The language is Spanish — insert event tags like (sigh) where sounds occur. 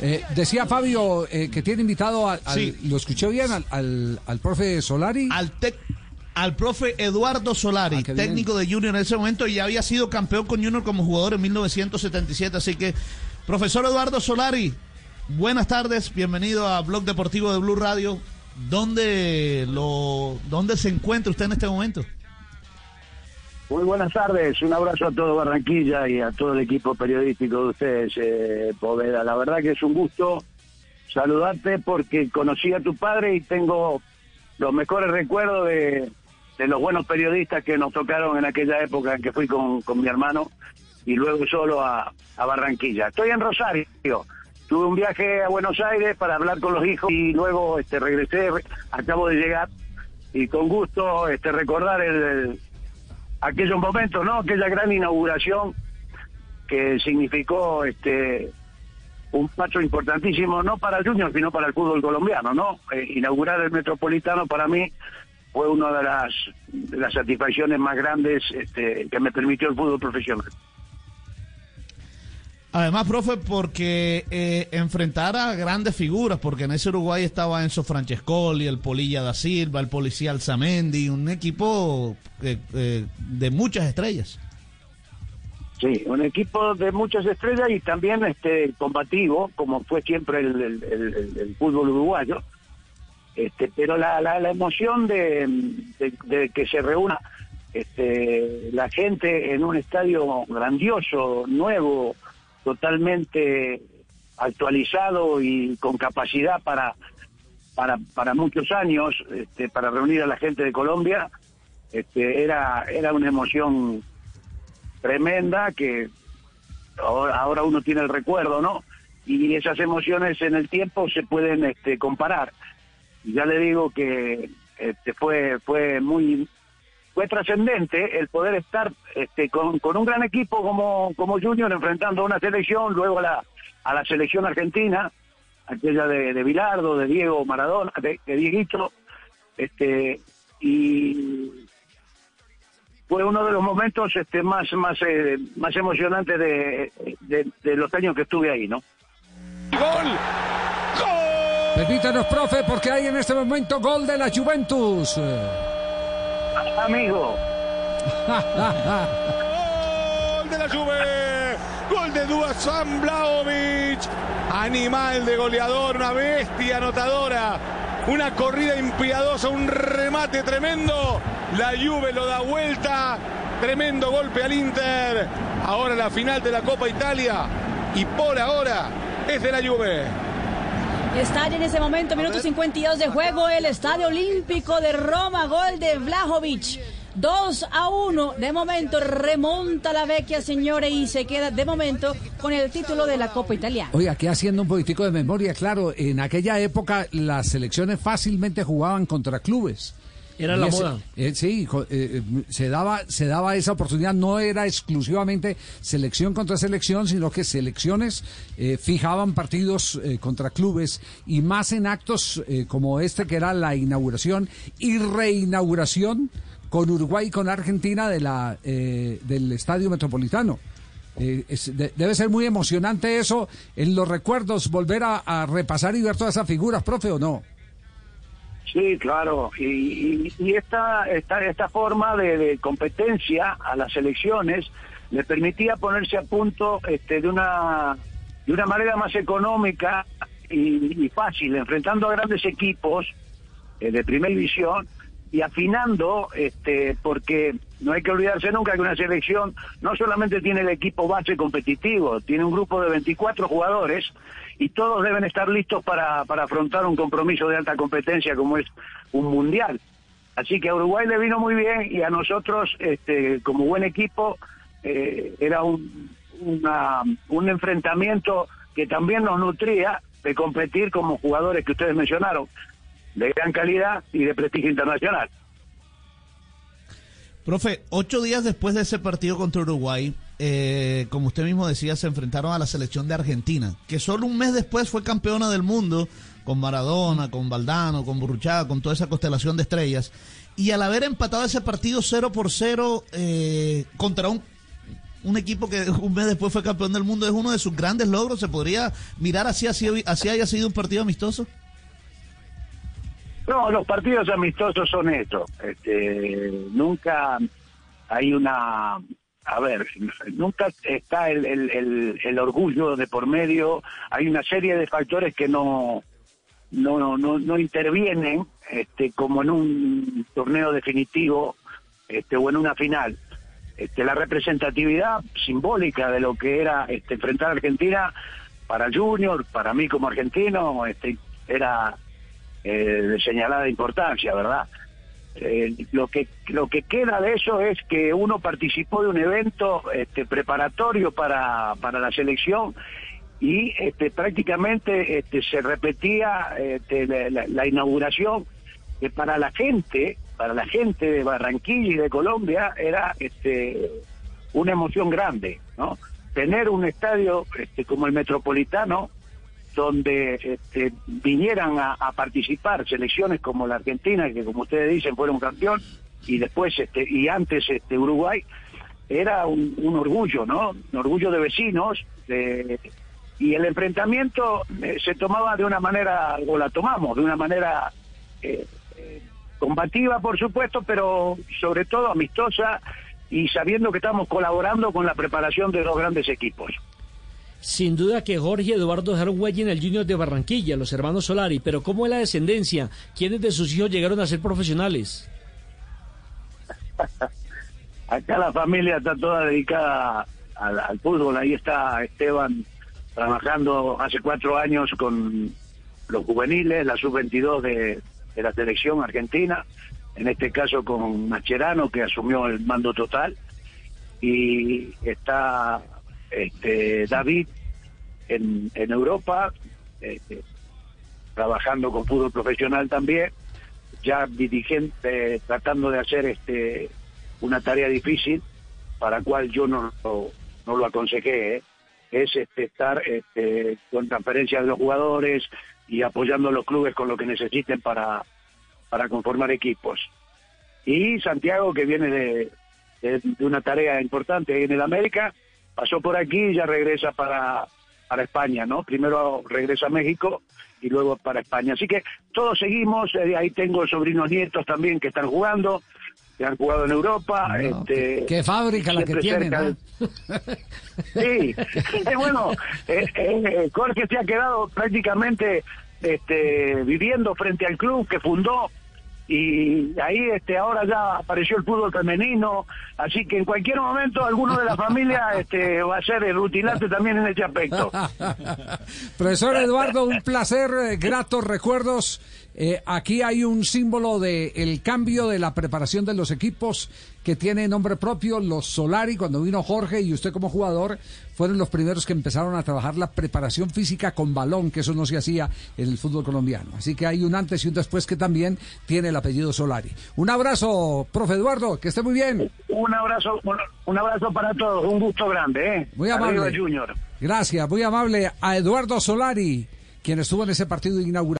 Eh, decía Fabio eh, que tiene invitado al, lo escuché bien, al, al, profe Solari. Al al profe Eduardo Solari, ah, técnico de Junior en ese momento, y ya había sido campeón con Junior como jugador en 1977. Así que, profesor Eduardo Solari, buenas tardes, bienvenido a Blog Deportivo de Blue Radio. ¿Dónde, lo, ¿Dónde se encuentra usted en este momento? Muy buenas tardes, un abrazo a todo Barranquilla y a todo el equipo periodístico de ustedes, eh, Poveda. La verdad que es un gusto saludarte porque conocí a tu padre y tengo los mejores recuerdos de, los buenos periodistas que nos tocaron en aquella época en que fui con, mi hermano y luego solo a, a Barranquilla. Estoy en Rosario, tuve un viaje a Buenos Aires para hablar con los hijos y luego este regresé, acabo de llegar y con gusto este recordar el aquellos momentos, ¿no? Aquella gran inauguración que significó este un paso importantísimo, no para el Junior, sino para el fútbol colombiano, ¿no? Eh, inaugurar el Metropolitano para mí fue una de las, de las satisfacciones más grandes este, que me permitió el fútbol profesional. Además, profe, porque eh, enfrentar a grandes figuras, porque en ese Uruguay estaba Enzo Francescoli, el Polilla da Silva, el Policía Alzamendi, un equipo eh, eh, de muchas estrellas. Sí, un equipo de muchas estrellas y también este combativo, como fue siempre el, fútbol uruguayo. Este, pero la, la, emoción de, de, que se reúna este, la gente en un estadio grandioso, nuevo, totalmente actualizado y con capacidad para para, para muchos años este, para reunir a la gente de Colombia este, era era una emoción tremenda que ahora, uno tiene el recuerdo no y esas emociones en el tiempo se pueden este, comparar. Ya le digo que este, fue fue muy fue trascendente el poder estar este, con, con, un gran equipo como, como Junior enfrentando a una selección, luego a la, a la selección argentina, aquella de, de Bilardo, de Diego Maradona, de, de Dieguito, este, y fue uno de los momentos este, más, más, eh, más emocionantes de, de, los años que estuve ahí, ¿no? ¡Gol! ¡Gol! Permítanos, profe, porque hay en este momento gol de la Juventus amigo. Gol de la Juve. Gol de Duazan Blaovic. Animal de goleador, una bestia anotadora. Una corrida impiadosa, un remate tremendo. La Juve lo da vuelta. Tremendo golpe al Inter. Ahora la final de la Copa Italia. Y por ahora es de la Juve. Está en ese momento, minuto 52 de juego, el Estadio Olímpico de Roma, gol de Vlahovic. 2 a 1. De momento remonta la vecchia señora y se queda de momento con el título de la Copa Italiana. Oye, aquí haciendo un poquitico de memoria, claro, en aquella época las selecciones fácilmente jugaban contra clubes. Era la moda. Eh, sí, eh, eh, se daba se daba esa oportunidad. No era exclusivamente selección contra selección, sino que selecciones fijaban partidos contra clubes y más en actos como este que era la inauguración y reinauguración con Uruguay y con Argentina de la del Estadio Metropolitano. debe ser muy emocionante eso en los recuerdos, volver a, a repasar y ver todas esas figuras, profe, ¿o no? Sí, claro. Y, y, esta, esta, esta forma de, competencia a las elecciones le permitía ponerse a punto este, de, una, de una manera más económica y, fácil, enfrentando a grandes equipos eh, de primera división y afinando, este, porque no hay que olvidarse nunca que una selección no solamente tiene el equipo base competitivo, tiene un grupo de 24 jugadores y todos deben estar listos para, para afrontar un compromiso de alta competencia como es un mundial. Así que a Uruguay le vino muy bien y a nosotros, este, como buen equipo, eh, era un, un enfrentamiento que también nos nutría de competir como jugadores que ustedes mencionaron, de gran calidad y de prestigio internacional. Profe, ocho días después de ese partido contra Uruguay, eh, como usted mismo decía, se enfrentaron a la selección de Argentina, que solo un mes después fue campeona del mundo con Maradona, con Valdano, con Burruchaga, con toda esa constelación de estrellas. Y al haber empatado ese partido 0 por 0 eh, contra un, equipo que (laughs) un mes después fue campeón del mundo, es uno de sus grandes logros. ¿Se podría mirar así, así, así haya sido un partido amistoso? No, los partidos amistosos son eso. Este, nunca hay una a ver, nunca está el, el, el, orgullo de por medio, hay una serie de factores que no, no, no, no intervienen este, como en un torneo definitivo este, o en una final. Este, la representatividad simbólica de lo que era este, enfrentar a Argentina para Junior, para mí como argentino, este, era eh, de señalada importancia, ¿verdad? Eh, lo que lo que queda de eso es que uno participó de un evento este, preparatorio para, para la selección y este, prácticamente este, se repetía este, la, inauguración que para la gente para la gente de Barranquilla y de Colombia era este, una emoción grande tener un estadio este, como el Metropolitano donde este, vinieran a, participar selecciones como la Argentina, que como ustedes dicen fueron campeón, y después este, y antes este, Uruguay, era un, orgullo, ¿no? Un orgullo de vecinos, y el enfrentamiento eh, se tomaba de una manera, o la tomamos, de una manera eh, eh, combativa, por supuesto, pero sobre todo amistosa y sabiendo que estamos colaborando con la preparación de dos grandes equipos. Sin duda que Jorge Eduardo dejaron huella en el Junior de Barranquilla, los hermanos Solari, pero ¿cómo es la descendencia? ¿Quiénes de sus hijos llegaron a ser profesionales? (laughs) Acá la familia está toda dedicada al, fútbol. Ahí está Esteban trabajando hace cuatro años con los juveniles, la sub-22 de, de la selección argentina, en este caso con Macherano, que asumió el mando total. Y está este, David en, Europa, este, trabajando con fútbol profesional también, ya dirigente, tratando de hacer este una tarea difícil, para la cual yo no, no, lo aconsejé, ¿eh? es este, estar este, con transferencias de los jugadores y apoyando a los clubes con lo que necesiten para, para conformar equipos. Y Santiago, que viene de, de una tarea importante en el América, pasó por aquí y ya regresa para, para España, ¿no? Primero regresa a México y luego para España. Así que todos seguimos, eh, ahí tengo sobrinos nietos también que están jugando, que han jugado en Europa. este, qué, fábrica la que tienen, ¿no? (laughs) Sí, (laughs) bueno, eh, eh, Jorge se ha quedado prácticamente este, viviendo frente al club que fundó y ahí este ahora ya apareció el fútbol femenino, así que en cualquier momento alguno de la (laughs) familia este va a ser el rutilante también en ese aspecto. (laughs) Profesor Eduardo, un placer, eh, gratos recuerdos eh, aquí hay un símbolo de el cambio de la preparación de los equipos que tiene nombre propio, los Solari, cuando vino Jorge y usted como jugador, fueron los primeros que empezaron a trabajar la preparación física con balón, que eso no se hacía en el fútbol colombiano. Así que hay un antes y un después que también tiene el apellido Solari. Un abrazo, profe Eduardo, que esté muy bien. Un abrazo, un abrazo para todos, un gusto grande, ¿eh? Muy amable. Junior. Gracias, muy amable a Eduardo Solari, quien estuvo en ese partido inaugural.